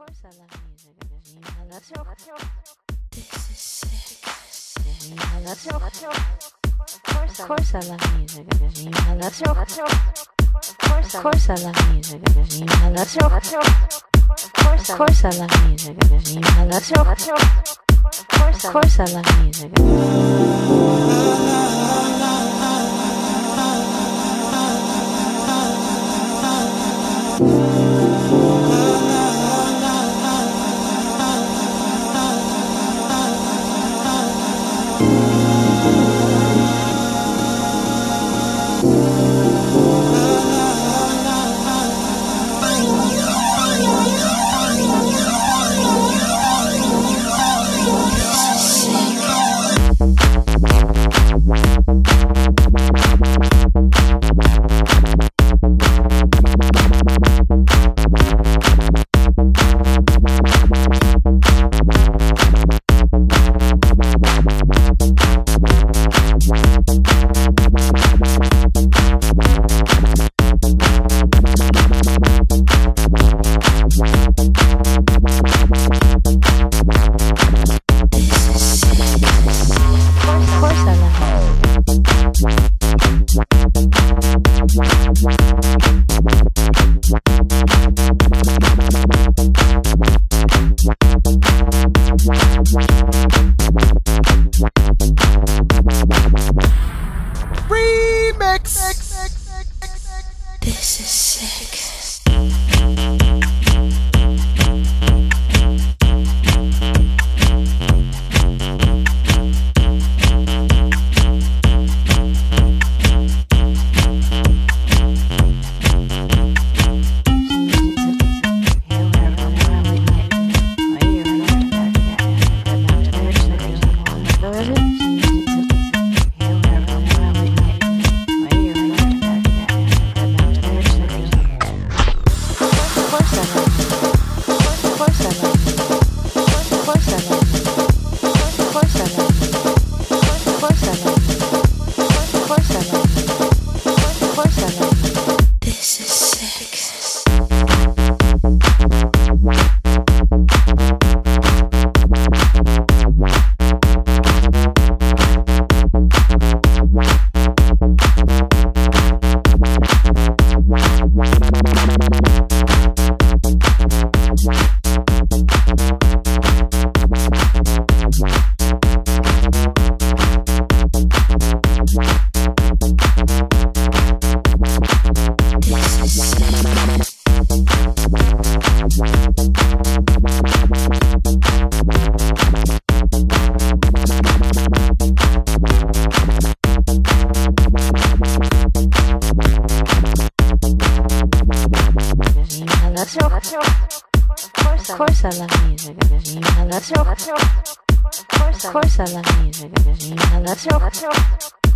course I love music. I love you. I love rock. This is sick. Of course, of course I love music. I love. I love rock. Of course, I love music. I love. I love rock. Of course, I love music. Of course I love music.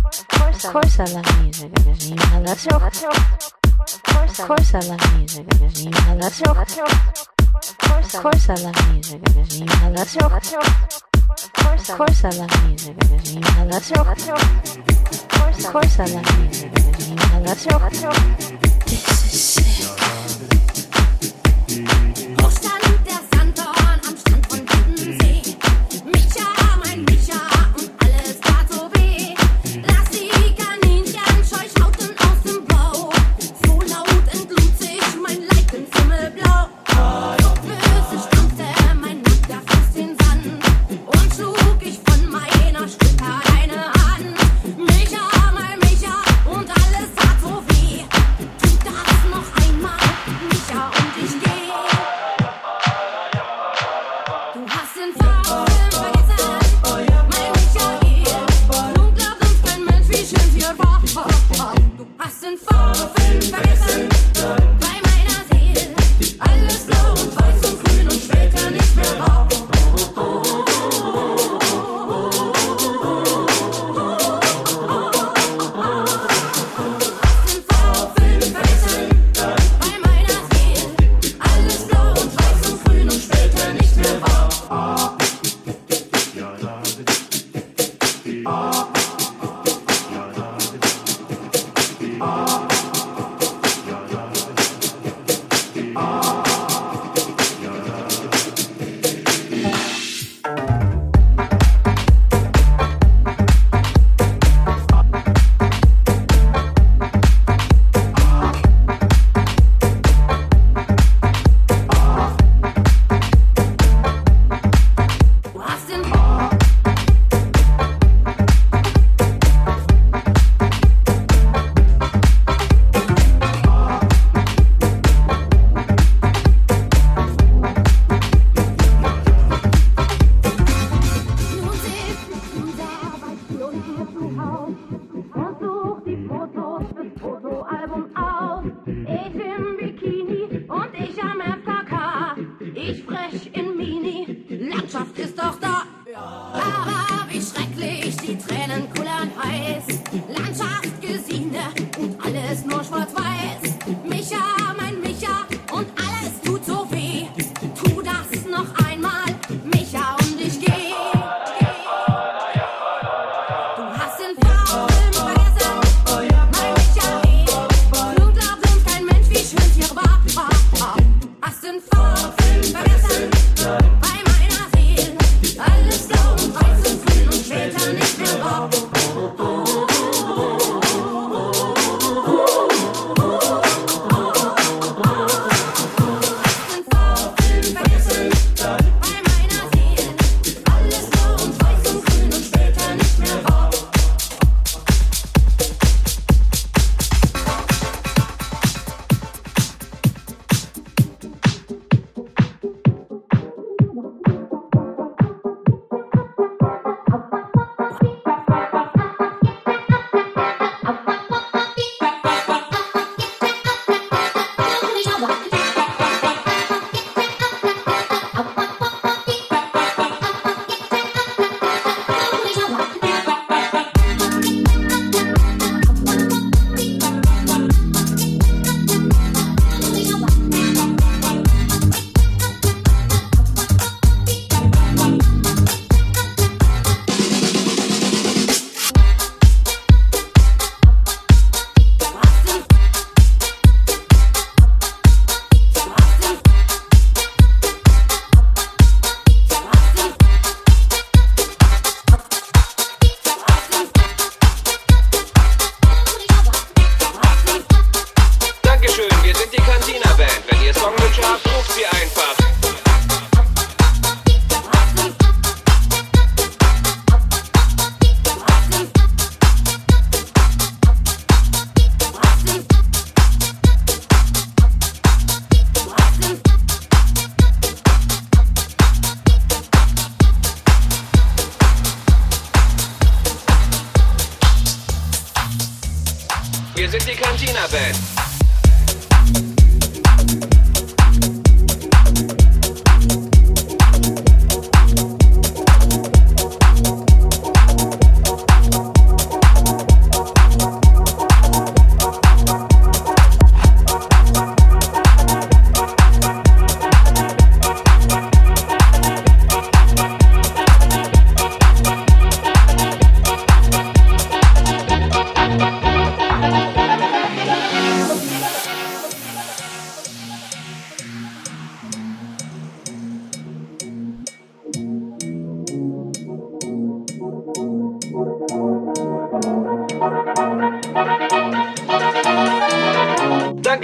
Of course, of course I love music. I love so. Of course I love music. I love so. Of course I love music. I love so. Of course I love music. I love so. Of course I love music. I love so. This is sick. Два, два.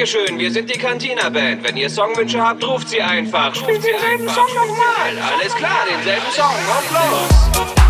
Dankeschön, wir sind die Cantina Band. Wenn ihr Songwünsche habt, ruft sie einfach. Ruft sie einfach. Song nochmal. Alles klar, denselben Song. Auf los.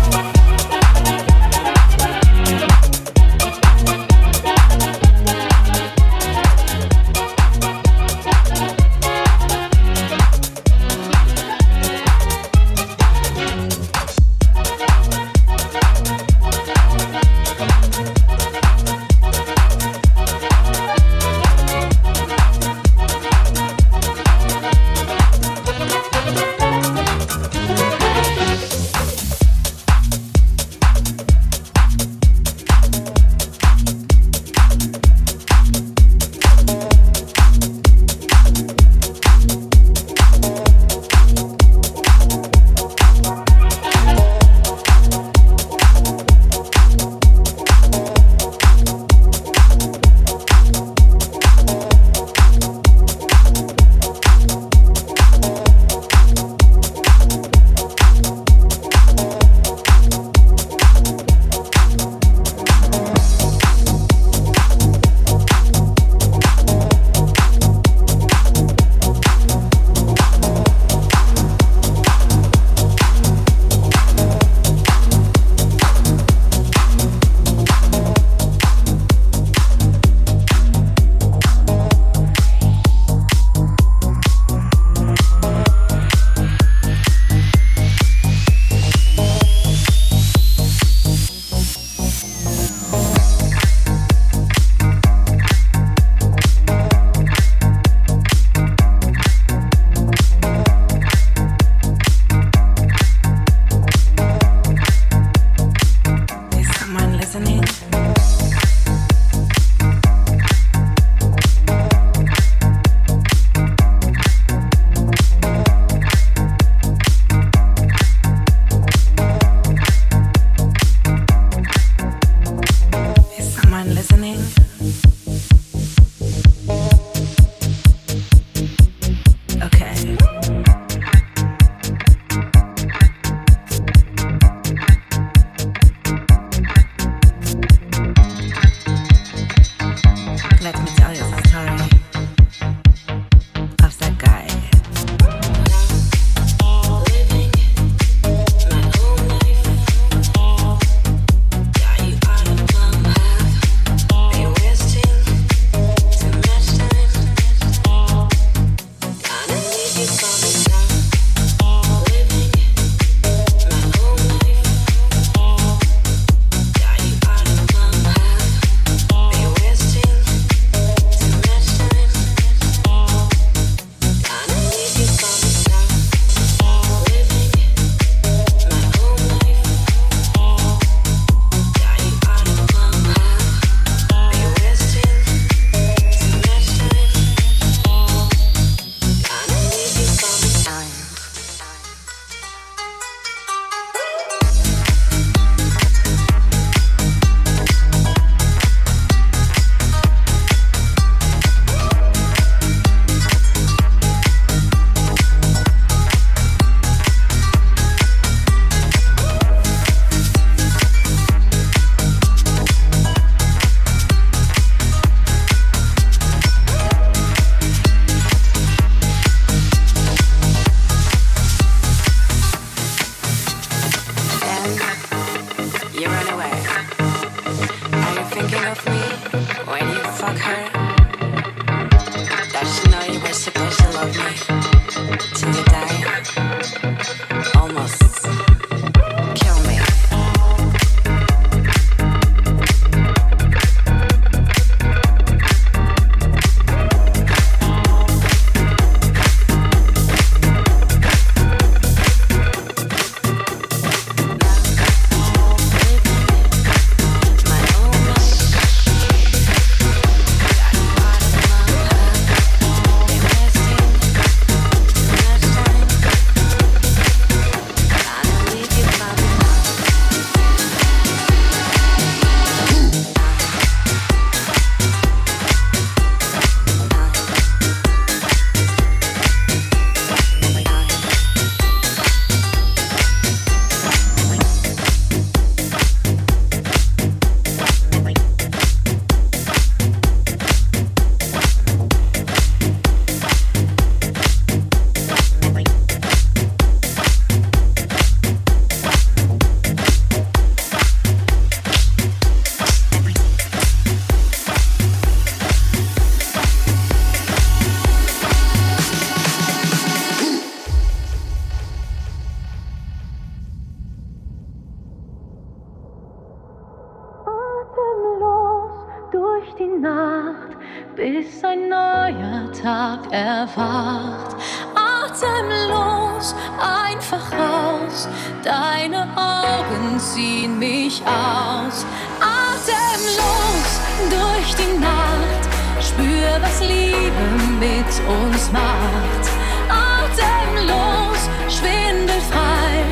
Tag erwacht. Atemlos, einfach raus, deine Augen ziehen mich aus. Atemlos durch die Nacht, spür, was Liebe mit uns macht. Atemlos, schwindelfrei,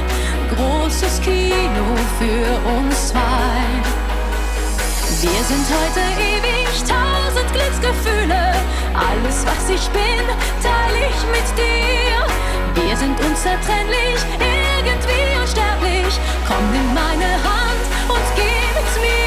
großes Kino für uns zwei. Wir sind heute ewig, tausend Glücksgefühle. Alles, was ich bin, teile ich mit dir. Wir sind unzertrennlich, irgendwie unsterblich. Komm, nimm meine Hand und geh mit mir.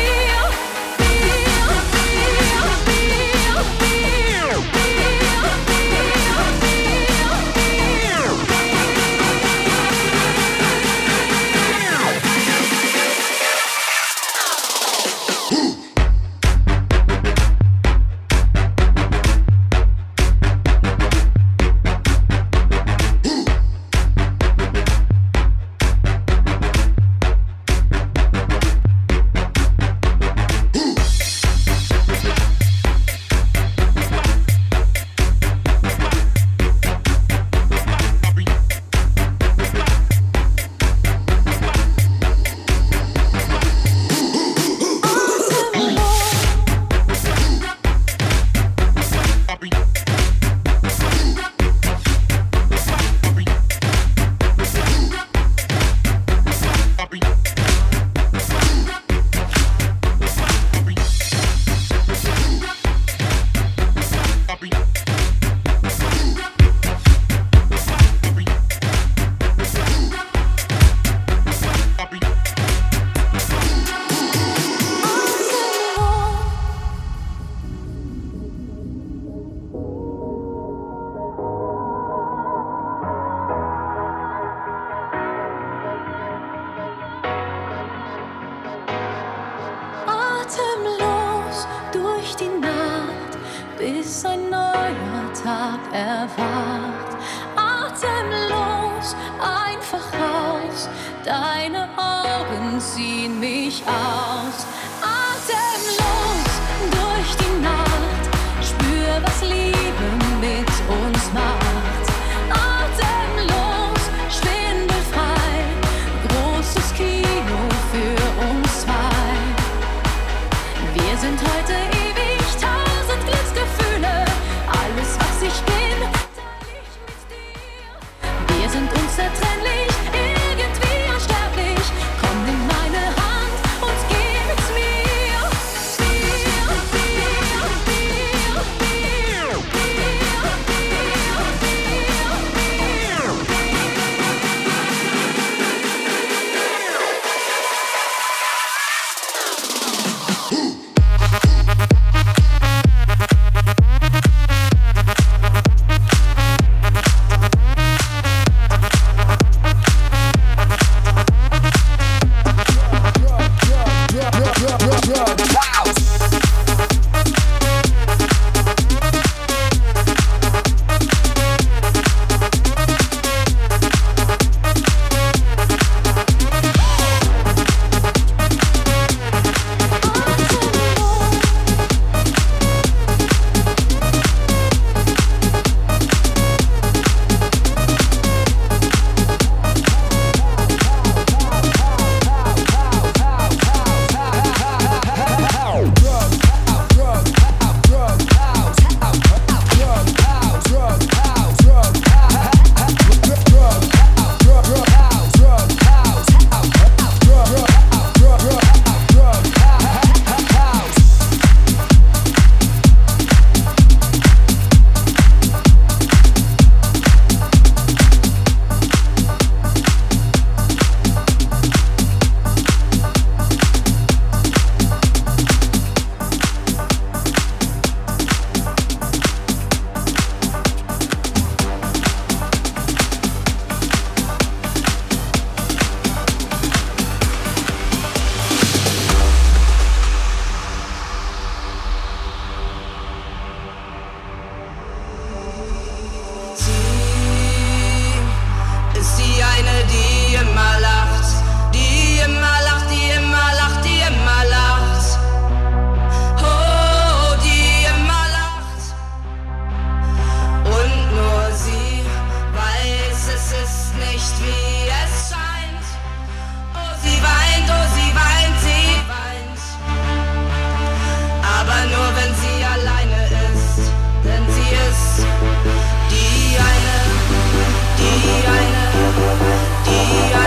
The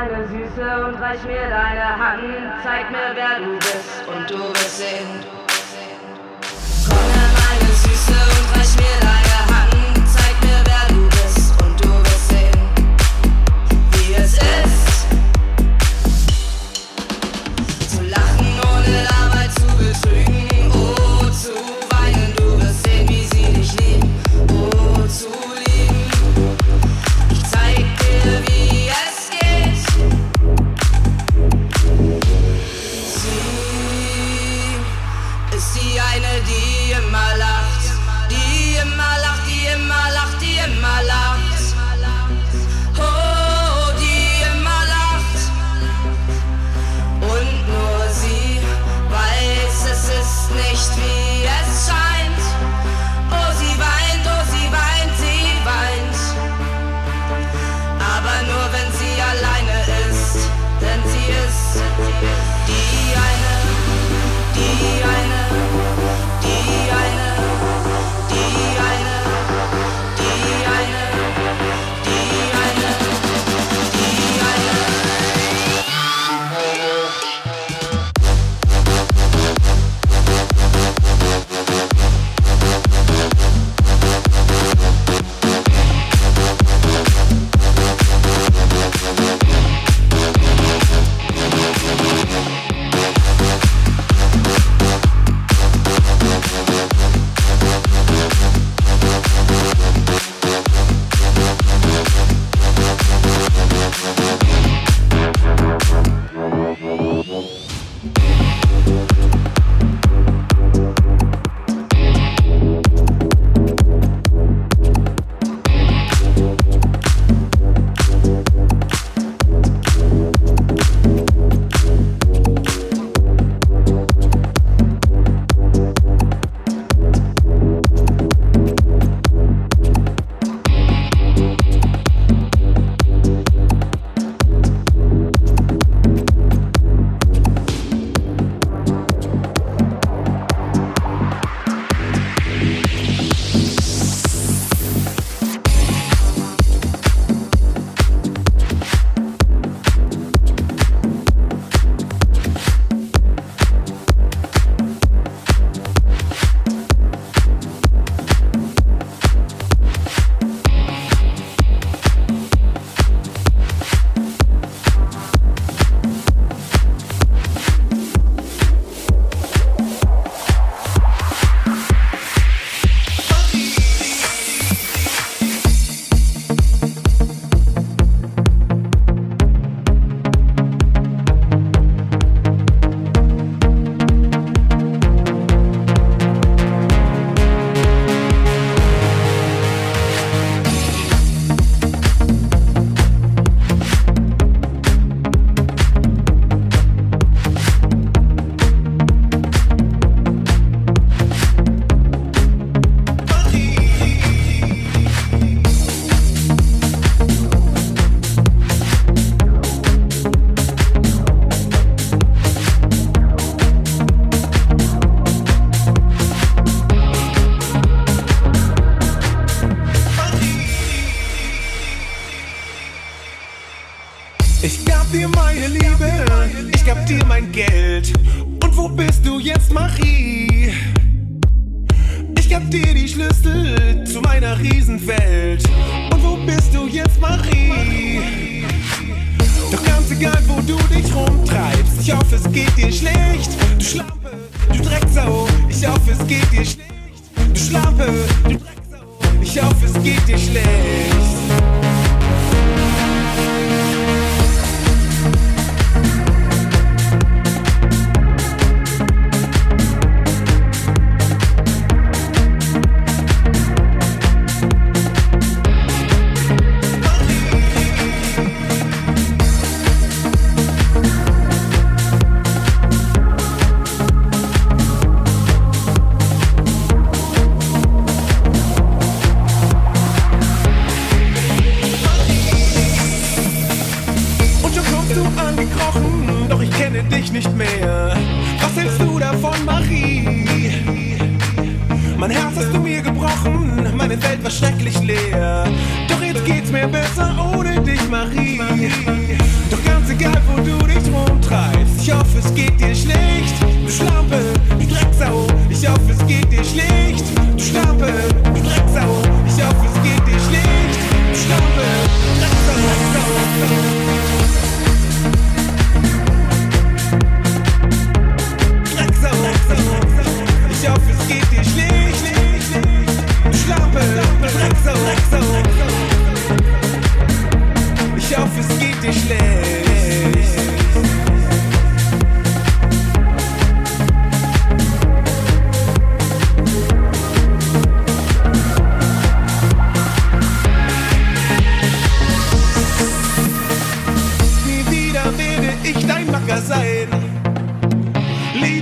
meine Süße und reich mir deine Hand. Zeig mir, wer du bist und du wirst sehen. Komme, meine Süße und Du Schlampe, du Drecksau, ich hoffe es geht dir schlecht.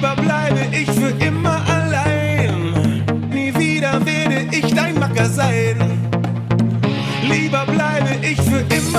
Lieber bleibe ich für immer allein. Nie wieder werde ich dein Macker sein. Lieber bleibe ich für immer